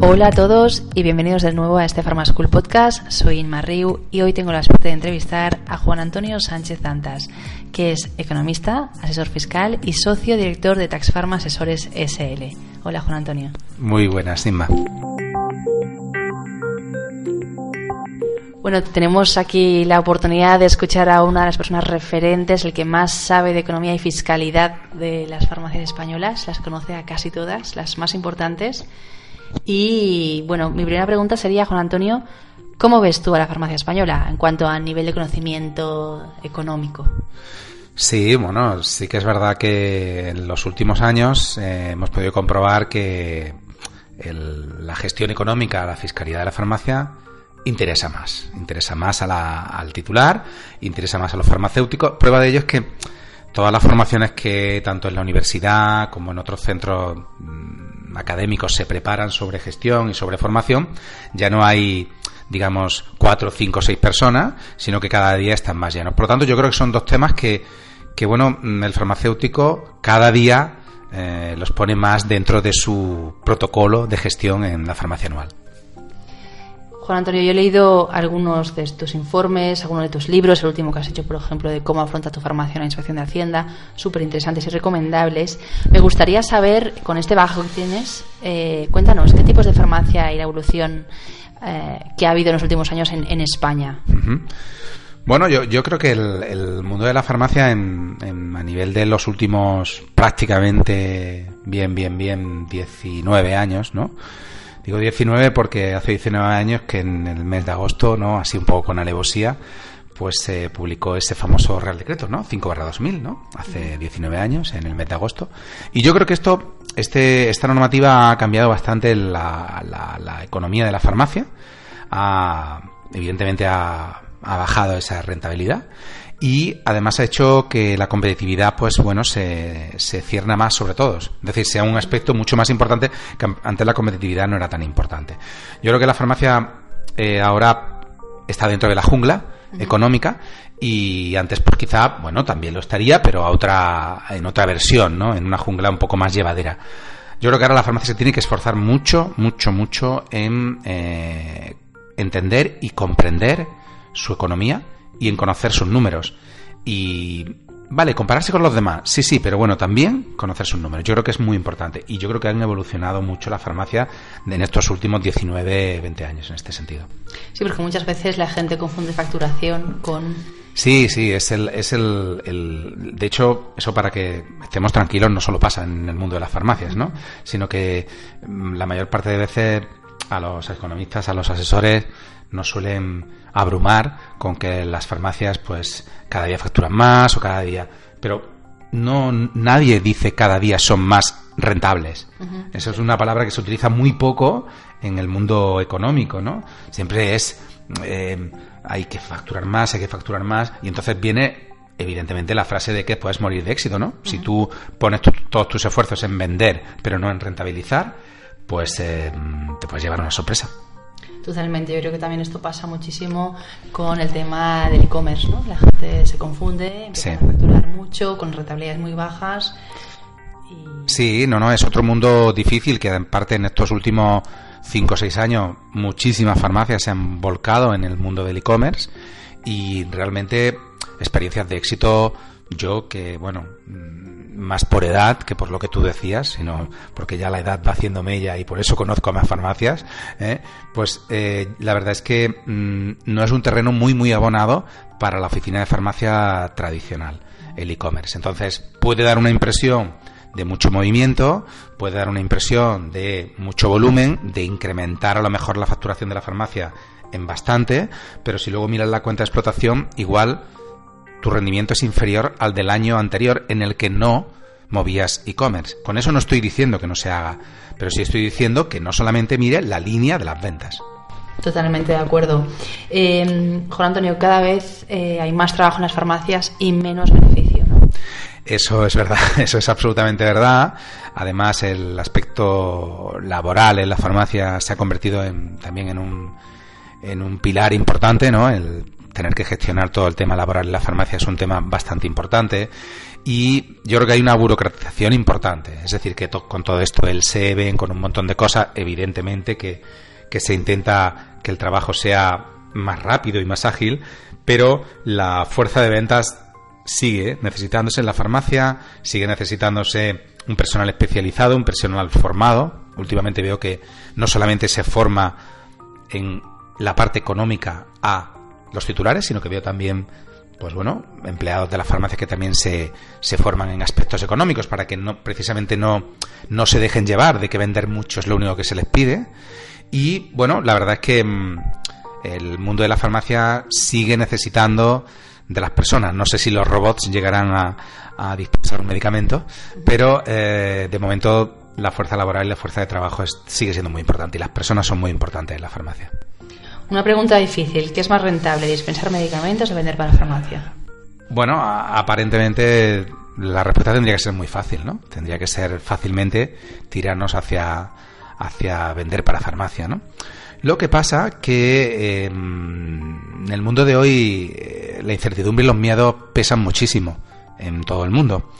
Hola a todos y bienvenidos de nuevo a este Pharma School Podcast. Soy Inma Riu y hoy tengo la suerte de entrevistar a Juan Antonio Sánchez Zantas, que es economista, asesor fiscal y socio director de Tax Pharma Asesores SL. Hola Juan Antonio. Muy buenas, Inma. Bueno, tenemos aquí la oportunidad de escuchar a una de las personas referentes, el que más sabe de economía y fiscalidad de las farmacias españolas, las conoce a casi todas, las más importantes. Y bueno, mi primera pregunta sería, Juan Antonio, ¿cómo ves tú a la farmacia española en cuanto a nivel de conocimiento económico? Sí, bueno, sí que es verdad que en los últimos años eh, hemos podido comprobar que la gestión económica, la fiscalidad de la farmacia interesa más, interesa más al titular, interesa más a los farmacéuticos. Prueba de ello es que todas las formaciones que tanto en la universidad como en otros centros mm, académicos se preparan sobre gestión y sobre formación, ya no hay digamos, cuatro, cinco, seis personas, sino que cada día están más llenos. Por lo tanto, yo creo que son dos temas que, que bueno, el farmacéutico cada día eh, los pone más dentro de su protocolo de gestión en la farmacia anual. Juan Antonio, yo he leído algunos de tus informes, algunos de tus libros, el último que has hecho, por ejemplo, de cómo afronta tu farmacia en la inspección de Hacienda, súper interesantes y recomendables. Me gustaría saber, con este bajo que tienes, eh, cuéntanos, ¿qué tipos de farmacia y la evolución eh, que ha habido en los últimos años en, España? Bueno, yo, creo que el, mundo de la farmacia en, a nivel de los últimos prácticamente bien, bien, bien 19 años, ¿no? Digo 19 porque hace 19 años que en el mes de agosto, ¿no? Así un poco con alevosía, pues se publicó ese famoso Real Decreto, ¿no? 5 barra 2000, ¿no? Hace 19 años, en el mes de agosto. Y yo creo que esto, este, esta normativa ha cambiado bastante la, la, economía de la farmacia. Ha, evidentemente ha, ha bajado esa rentabilidad y además ha hecho que la competitividad, pues bueno, se, se cierna más sobre todos. Es decir, sea un aspecto mucho más importante que antes la competitividad no era tan importante. Yo creo que la farmacia eh, ahora está dentro de la jungla económica y antes pues quizá, bueno, también lo estaría, pero a otra, en otra versión, ¿no? En una jungla un poco más llevadera. Yo creo que ahora la farmacia se tiene que esforzar mucho, mucho, mucho en eh, entender y comprender su economía y en conocer sus números. Y Vale, compararse con los demás, sí, sí, pero bueno, también conocer sus números. Yo creo que es muy importante y yo creo que han evolucionado mucho la farmacia en estos últimos 19, 20 años en este sentido. Sí, porque muchas veces la gente confunde facturación con... Sí, sí, es el, es el, el, De hecho, eso para que estemos tranquilos no solo pasa en el mundo de las farmacias, ¿no? Sino que mm, la mayor parte de veces a los economistas, a los asesores, nos suelen abrumar con que las farmacias pues cada día facturan más o cada día pero no nadie dice cada día son más rentables. Eso es una palabra que se utiliza muy poco en el mundo económico no siempre es eh, hay que facturar más hay que facturar más y entonces viene evidentemente la frase de que puedes morir de éxito no si tú pones todos tus esfuerzos en vender pero no en rentabilizar pues eh, te puedes llevar una sorpresa Totalmente, yo creo que también esto pasa muchísimo con el tema del e-commerce, ¿no? La gente se confunde, empieza a facturar mucho, con rentabilidades muy bajas. Sí, no, no, es otro mundo difícil que en parte en estos últimos 5 o 6 años muchísimas farmacias se han volcado en el mundo del e-commerce y realmente experiencias de éxito yo que, bueno, más por edad que por lo que tú decías, sino porque ya la edad va haciendo mella y por eso conozco a más farmacias, ¿eh? pues eh, la verdad es que mm, no es un terreno muy, muy abonado para la oficina de farmacia tradicional, el e-commerce. Entonces, puede dar una impresión de mucho movimiento, puede dar una impresión de mucho volumen, de incrementar a lo mejor la facturación de la farmacia en bastante, pero si luego miras la cuenta de explotación, igual tu rendimiento es inferior al del año anterior en el que no movías e-commerce. Con eso no estoy diciendo que no se haga, pero sí estoy diciendo que no solamente mire la línea de las ventas. Totalmente de acuerdo. Eh, Juan Antonio, cada vez eh, hay más trabajo en las farmacias y menos beneficio. Eso es verdad, eso es absolutamente verdad. Además, el aspecto laboral en la farmacia se ha convertido en, también en un, en un pilar importante, ¿no? El tener que gestionar todo el tema laboral en la farmacia es un tema bastante importante y yo creo que hay una burocratización importante. Es decir, que con todo esto el SEBEN, con un montón de cosas, evidentemente que, que se intenta que el trabajo sea más rápido y más ágil, pero la fuerza de ventas sigue necesitándose en la farmacia, sigue necesitándose un personal especializado, un personal formado. Últimamente veo que no solamente se forma en la parte económica a los titulares, sino que veo también, pues bueno, empleados de la farmacia que también se, se forman en aspectos económicos para que no, precisamente no, no se dejen llevar de que vender mucho es lo único que se les pide. Y bueno, la verdad es que mm, el mundo de la farmacia sigue necesitando de las personas. No sé si los robots llegarán a, a dispensar un medicamento, pero eh, de momento la fuerza laboral y la fuerza de trabajo sigue siendo muy importante y las personas son muy importantes en la farmacia. Una pregunta difícil. ¿Qué es más rentable, dispensar medicamentos o vender para farmacia? Bueno, aparentemente la respuesta tendría que ser muy fácil, ¿no? Tendría que ser fácilmente tirarnos hacia, hacia vender para farmacia, ¿no? Lo que pasa que em, en el mundo de hoy eh, la incertidumbre y los miedos pesan muchísimo en todo el mundo.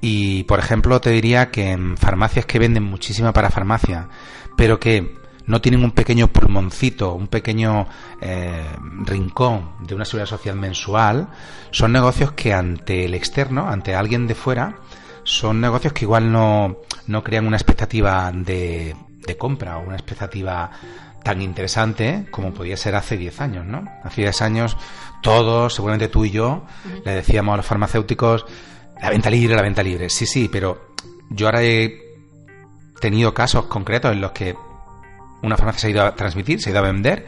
Y, por ejemplo, te diría que en farmacias que venden muchísima para farmacia, pero que no tienen un pequeño pulmoncito, un pequeño eh, rincón de una seguridad social mensual, son negocios que ante el externo, ante alguien de fuera, son negocios que igual no, no crean una expectativa de, de compra o una expectativa tan interesante como podía ser hace 10 años, ¿no? Hace 10 años todos, seguramente tú y yo, le decíamos a los farmacéuticos, la venta libre, la venta libre. Sí, sí, pero yo ahora he tenido casos concretos en los que una farmacia se ha ido a transmitir, se ha ido a vender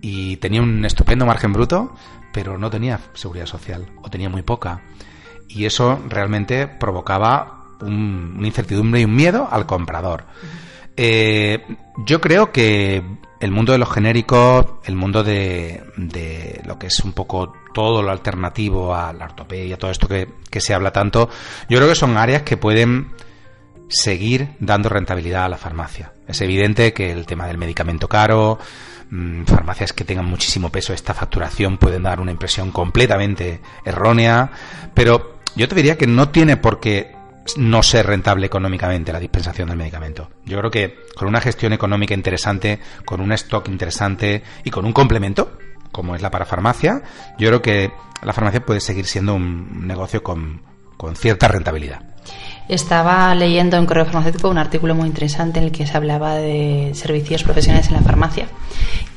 y tenía un estupendo margen bruto, pero no tenía seguridad social o tenía muy poca. Y eso realmente provocaba un, una incertidumbre y un miedo al comprador. Eh, yo creo que el mundo de los genéricos, el mundo de, de, lo que es un poco todo lo alternativo a la ortopedia, todo esto que, que, se habla tanto, yo creo que son áreas que pueden seguir dando rentabilidad a la farmacia. Es evidente que el tema del medicamento caro, mmm, farmacias que tengan muchísimo peso, esta facturación pueden dar una impresión completamente errónea, pero yo te diría que no tiene por qué no ser rentable económicamente la dispensación del medicamento. Yo creo que con una gestión económica interesante, con un stock interesante y con un complemento, como es la parafarmacia, yo creo que la farmacia puede seguir siendo un negocio con, con cierta rentabilidad. Estaba leyendo en Correo Farmacéutico un artículo muy interesante en el que se hablaba de servicios profesionales en la farmacia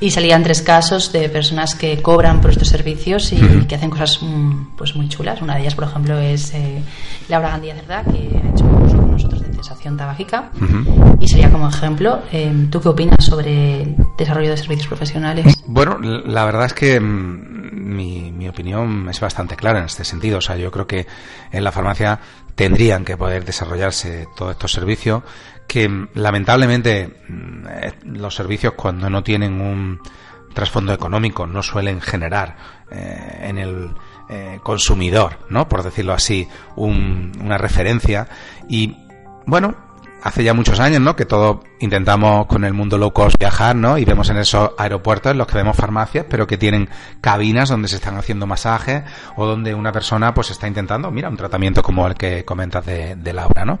y salían tres casos de personas que cobran por estos servicios y uh -huh. que hacen cosas mm, pues muy chulas. Una de ellas, por ejemplo, es eh, Laura Gandía Cerdá, que ha hecho un curso con nosotros de cesación tabágica uh -huh. y sería como ejemplo. Eh, ¿Tú qué opinas sobre desarrollo de servicios profesionales? Bueno, la verdad es que mm, mi, mi opinión es bastante clara en este sentido. O sea, yo creo que en la farmacia tendrían que poder desarrollarse todos estos servicios que lamentablemente los servicios cuando no tienen un trasfondo económico no suelen generar eh, en el eh, consumidor, ¿no? Por decirlo así, un, una referencia y bueno, hace ya muchos años, ¿no? Que todos intentamos con el mundo low cost viajar, ¿no? Y vemos en esos aeropuertos en los que vemos farmacias, pero que tienen cabinas donde se están haciendo masajes o donde una persona pues está intentando, mira, un tratamiento como el que comentas de, de Laura, ¿no?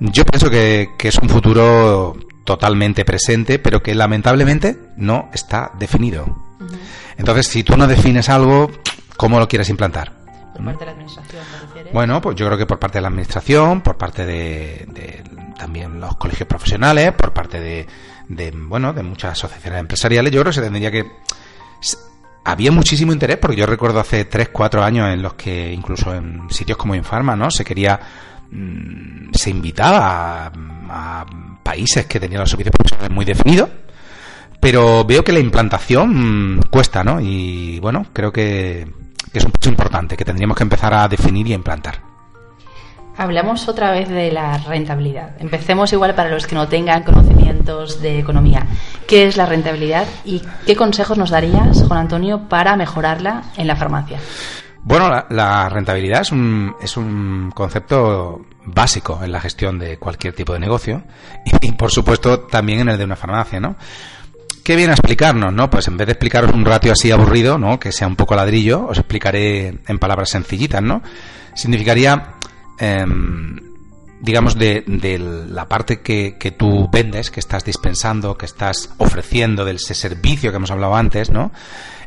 Yo pienso que, que es un futuro totalmente presente, pero que lamentablemente no está definido. Uh -huh. Entonces, si tú no defines algo, ¿cómo lo quieres implantar? Por parte de la administración, Bueno, pues yo creo que por parte de la administración, por parte de, de también los colegios profesionales, por parte de, de, bueno, de muchas asociaciones empresariales, yo creo que se tendría que había muchísimo interés porque yo recuerdo hace 3, 4 años en los que incluso en sitios como Infarma, ¿no? Se quería mmm, se invitaba a, a, países que tenían los servicios profesionales muy definidos, pero veo que la implantación mmm, cuesta, ¿no? Y bueno, creo que es un paso importante que tendríamos que empezar a definir y a implantar. Hablamos otra vez de la rentabilidad. Empecemos igual para los que no tengan conocimientos de economía. ¿Qué es la rentabilidad y qué consejos nos darías, Juan Antonio, para mejorarla en la farmacia? Bueno, la, rentabilidad es un, es un concepto básico en la gestión de cualquier tipo de negocio y, por supuesto, también en el de una farmacia, ¿no? ¿Qué viene a explicarnos, no? Pues en vez de explicaros un ratio así aburrido, ¿no? Que sea un poco ladrillo, os explicaré en palabras sencillitas, ¿no? Significaría Em, digamos, de, la parte que, tú vendes, que estás dispensando, que estás ofreciendo, de ese servicio que hemos hablado antes, ¿no?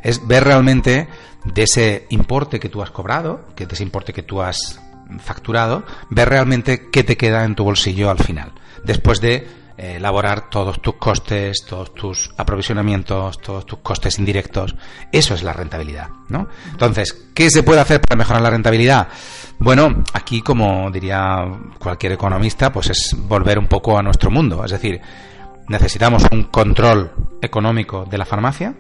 Es ver realmente de ese importe que tú has cobrado, que de ese importe que tú has facturado, ver realmente qué te queda en tu bolsillo al final, después de eh, elaborar todos tus costes, todos tus aprovisionamientos, todos tus costes indirectos. Eso es la rentabilidad, ¿no? Entonces, ¿qué se puede hacer para mejorar la rentabilidad? Bueno, aquí, como diría cualquier economista, pues es volver un poco a nuestro mundo. Es decir, necesitamos un control económico de la farmacia,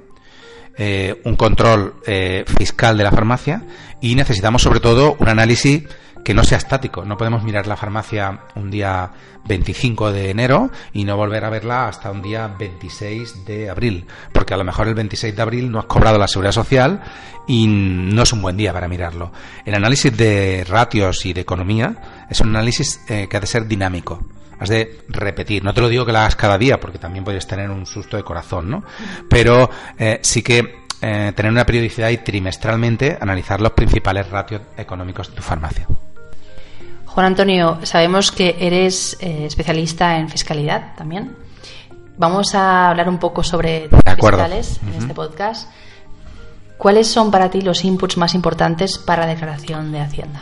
eh, un control eh, fiscal de la farmacia y necesitamos sobre todo un análisis que no sea estático. No podemos mirar la farmacia un día 25 de enero y no volver a verla hasta un día 26 de abril, porque a lo mejor el 26 de abril no has cobrado la seguridad social y no es un buen día para mirarlo. El análisis de ratios y de economía es un análisis eh, que ha de ser dinámico. Has de repetir. No te lo digo que lo hagas cada día, porque también puedes tener un susto de corazón, ¿no? Pero eh, sí que eh, tener una periodicidad y trimestralmente analizar los principales ratios económicos de tu farmacia. Juan Antonio, sabemos que eres eh, especialista en fiscalidad también. Vamos a hablar un poco sobre fiscales en este podcast. ¿Cuáles son para ti los inputs más importantes para la declaración de Hacienda?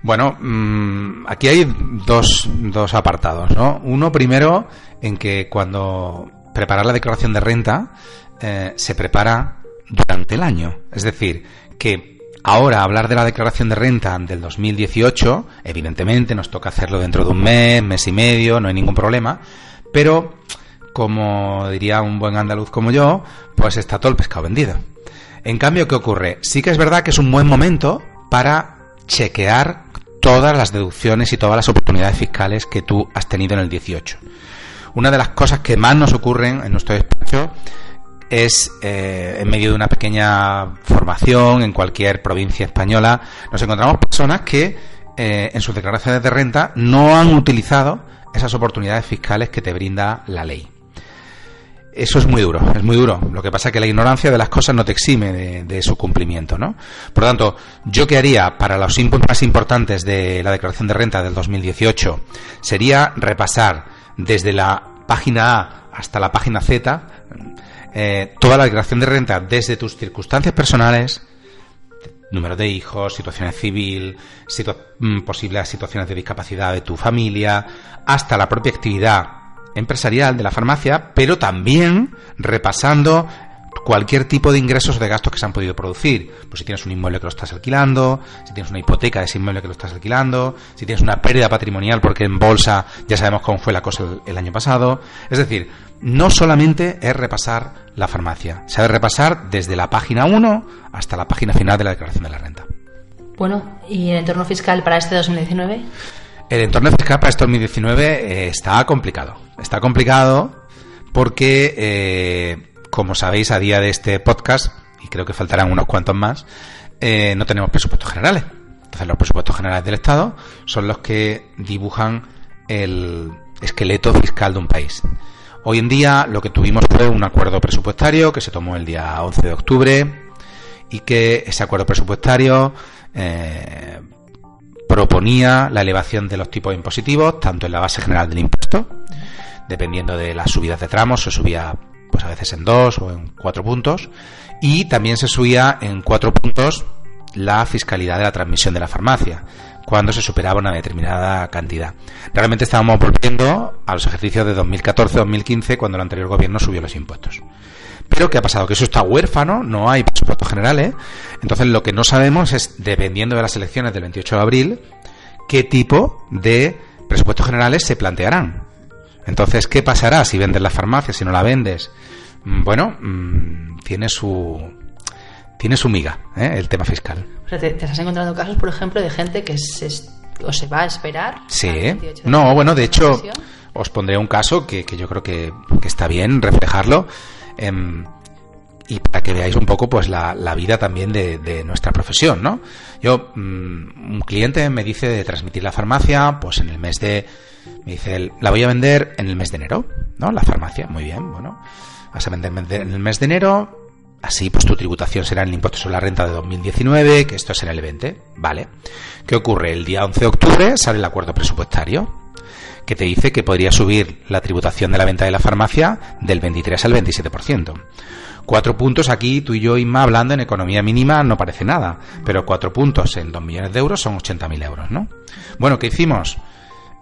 Bueno, mm, aquí hay dos, dos apartados, ¿no? Uno primero en que cuando preparar la declaración de renta eh, se prepara durante el año. Es decir, que Ahora, hablar de la declaración de renta del 2018, evidentemente nos toca hacerlo dentro de un mes, mes y medio, no hay ningún problema, pero como diría un buen andaluz como yo, pues está todo el pescado vendido. En cambio, ¿qué ocurre? Sí que es verdad que es un buen momento para chequear todas las deducciones y todas las oportunidades fiscales que tú has tenido en el 18. Una de las cosas que más nos ocurren en nuestro despacho es eh, en medio de una pequeña formación en cualquier provincia española, nos encontramos personas que eh, en sus declaraciones de renta no han utilizado esas oportunidades fiscales que te brinda la ley. Eso es muy duro, es muy duro. Lo que pasa es que la ignorancia de las cosas no te exime de, su cumplimiento, ¿no? Por lo tanto, ¿yo qué haría para los inputs más importantes de la declaración de renta del 2018? Sería repasar desde la página A hasta la página Z eh, toda la declaración de renta desde tus circunstancias personales, número de hijos, situaciones civil, mm, posibles situaciones de discapacidad de tu familia, hasta la propia actividad empresarial de la farmacia, pero también repasando cualquier tipo de ingresos o de gastos que se han podido producir. Pues si tienes un inmueble que lo estás alquilando, si tienes una hipoteca de ese inmueble que lo estás alquilando, si tienes una pérdida patrimonial porque en bolsa ya sabemos cómo fue la cosa el, año pasado. Es decir, no solamente es repasar la farmacia, se ha de repasar desde la página 1 hasta la página final de la declaración de la renta. Bueno, ¿y el entorno fiscal para este 2019? El entorno fiscal para este 2019 eh, está complicado. Está complicado porque eh, como sabéis, a día de este podcast, y creo que faltarán unos cuantos más, eh, no tenemos presupuestos generales. Entonces, los presupuestos generales del Estado son los que dibujan el esqueleto fiscal de un país. Hoy en día lo que tuvimos fue un acuerdo presupuestario que se tomó el día 11 de octubre y que ese acuerdo presupuestario eh, proponía la elevación de los tipos impositivos, tanto en la base general del impuesto, dependiendo de las subidas de tramos, se subía pues a veces en dos o en cuatro puntos, y también se subía en cuatro puntos la fiscalidad de la transmisión de la farmacia, cuando se superaba una determinada cantidad. Realmente estábamos volviendo a los ejercicios de 2014-2015, cuando el anterior gobierno subió los impuestos. Pero ¿qué ha pasado? Que eso está huérfano, no hay presupuestos generales. Entonces lo que no sabemos es, dependiendo de las elecciones del 28 de abril, qué tipo de presupuestos generales se plantearán. Entonces, ¿qué pasará si vendes la farmacia, si no la vendes? Mm, bueno, mm, tiene su tiene su miga ¿eh? el tema fiscal. O sea, te, estás encontrando casos, por ejemplo, de gente que se ¿O se va a esperar? Sí. No, bueno, de hecho, os pondré un caso que, que yo creo que, que, está bien reflejarlo. Eh, y para que veáis un poco pues la, la vida también de, de, nuestra profesión, ¿no? Yo, mmm, un cliente me dice de transmitir la farmacia, pues en el mes de, me dice, la voy a vender en el mes de enero, ¿no? La farmacia, muy bien, bueno, vas a vender en el mes de enero, así pues tu tributación será en el impuesto sobre la renta de 2019, que esto será el 20, ¿vale? ¿Qué ocurre? El día 11 de octubre sale el acuerdo presupuestario, que te dice que podría subir la tributación de la venta de la farmacia del 23 al 27%. Cuatro puntos aquí, tú y yo, Inma, hablando en economía mínima, no parece nada. Pero cuatro puntos en dos millones de euros son 80.000 euros, ¿no? Bueno, ¿qué hicimos?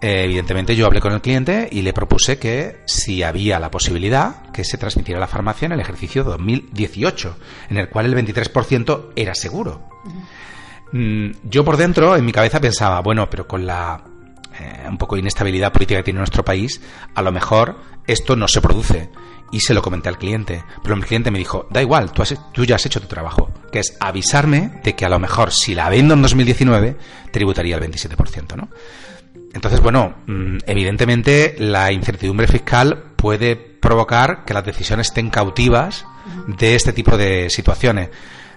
Eh, evidentemente yo hablé con el cliente y le propuse que si había la posibilidad que se transmitiera la farmacia en el ejercicio 2018, en el cual el 23% era seguro. Mm, yo por dentro, en mi cabeza pensaba, bueno, pero con la eh, un poco de inestabilidad política que tiene nuestro país, a lo mejor esto no se produce y se lo comenté al cliente. Pero el cliente me dijo, da igual, tú, has, tú, ya has hecho tu trabajo, que es avisarme de que a lo mejor si la vendo en 2019, tributaría el 27%, ¿no? Entonces, bueno, mm, evidentemente la incertidumbre fiscal puede provocar que las decisiones estén cautivas de este tipo de situaciones.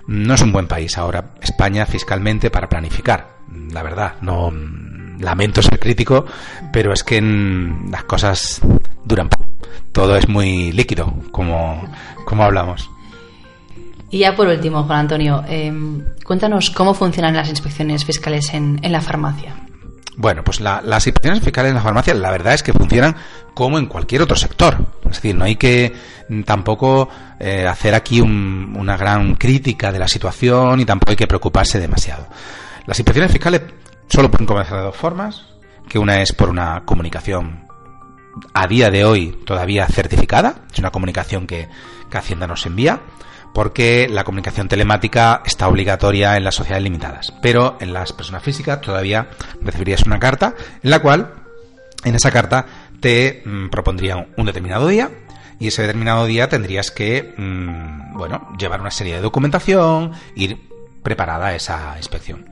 No es un buen país ahora España fiscalmente para planificar, la verdad. No mm, lamento ser crítico, pero es que las cosas duran poco todo es muy líquido, como, como hablamos. Y ya por último, Juan Antonio, eh, cuéntanos cómo funcionan las inspecciones fiscales en, en la farmacia. Bueno, pues la, las inspecciones fiscales en la farmacia, la verdad es que funcionan como en cualquier otro sector. Es decir, no hay que tampoco eh, hacer aquí un, una gran crítica de la situación y tampoco hay que preocuparse demasiado. Las inspecciones fiscales solo pueden comenzar de dos formas, que una es por una comunicación a día de hoy todavía certificada, es una comunicación que, que Hacienda nos envía, porque la comunicación telemática está obligatoria en las sociedades limitadas, pero en las personas físicas todavía recibirías una carta en la cual, en esa carta, te mmm, propondrían un determinado día y ese determinado día tendrías que, mmm, bueno, llevar una serie de documentación, ir preparada a esa inspección.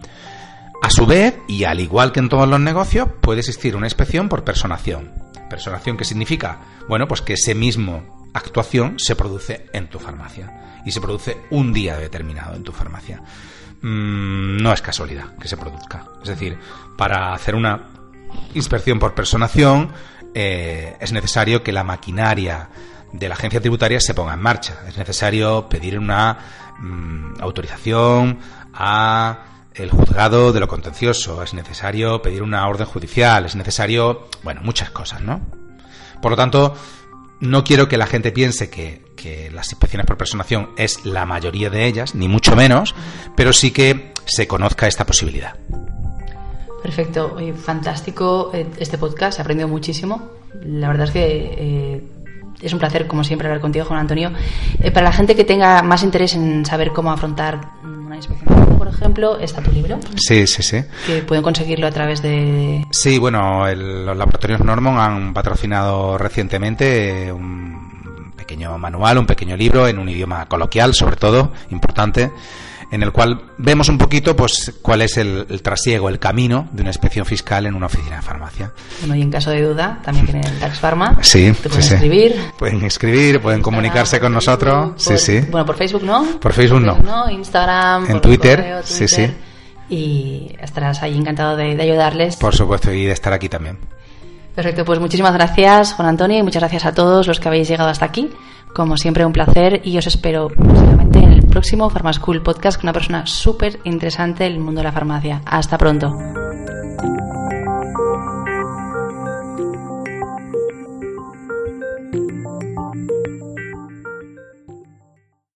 A su vez, y al igual que en todos los negocios, puede existir una inspección por personación. Personación que significa, bueno, pues que ese mismo actuación se produce en tu farmacia y se produce un día determinado en tu farmacia. Mm, no es casualidad que se produzca. Es decir, para hacer una inspección por personación eh, es necesario que la maquinaria de la agencia tributaria se ponga en marcha. Es necesario pedir una mm, autorización a el juzgado de lo contencioso, es necesario pedir una orden judicial, es necesario, bueno, muchas cosas, ¿no? Por lo tanto, no quiero que la gente piense que, que, las inspecciones por personación es la mayoría de ellas, ni mucho menos, pero sí que se conozca esta posibilidad. Perfecto, fantástico eh, este podcast, he aprendido muchísimo. La verdad es que eh, es un placer, como siempre, hablar contigo, Juan Antonio. Eh, para la gente que tenga más interés en saber cómo afrontar una inspección, por ejemplo, está tu libro. Sí, sí, sí. Que pueden conseguirlo a través de. Sí, bueno, el, los laboratorios Normon han patrocinado recientemente un pequeño manual, un pequeño libro en un idioma coloquial, sobre todo, importante en el cual vemos un poquito pues cuál es el, el, trasiego, el camino de una inspección fiscal en una oficina de farmacia. Bueno, y en caso de duda, también tienen el Tax Pharma. Sí, Te pueden sí, escribir. Sí. Pueden escribir, pueden comunicarse con Facebook, nosotros. Por, sí, sí. Bueno, por Facebook no. Por Facebook no. no Instagram. En Twitter, correo, Twitter, sí, sí. Y estarás ahí encantado de, de ayudarles. Por supuesto, y de estar aquí también. Perfecto, pues muchísimas gracias, Juan Antonio, y muchas gracias a todos los que habéis llegado hasta aquí. Como siempre, un placer y os espero posiblemente próximo Pharmaschool Podcast con una persona súper interesante del mundo de la farmacia. Hasta pronto.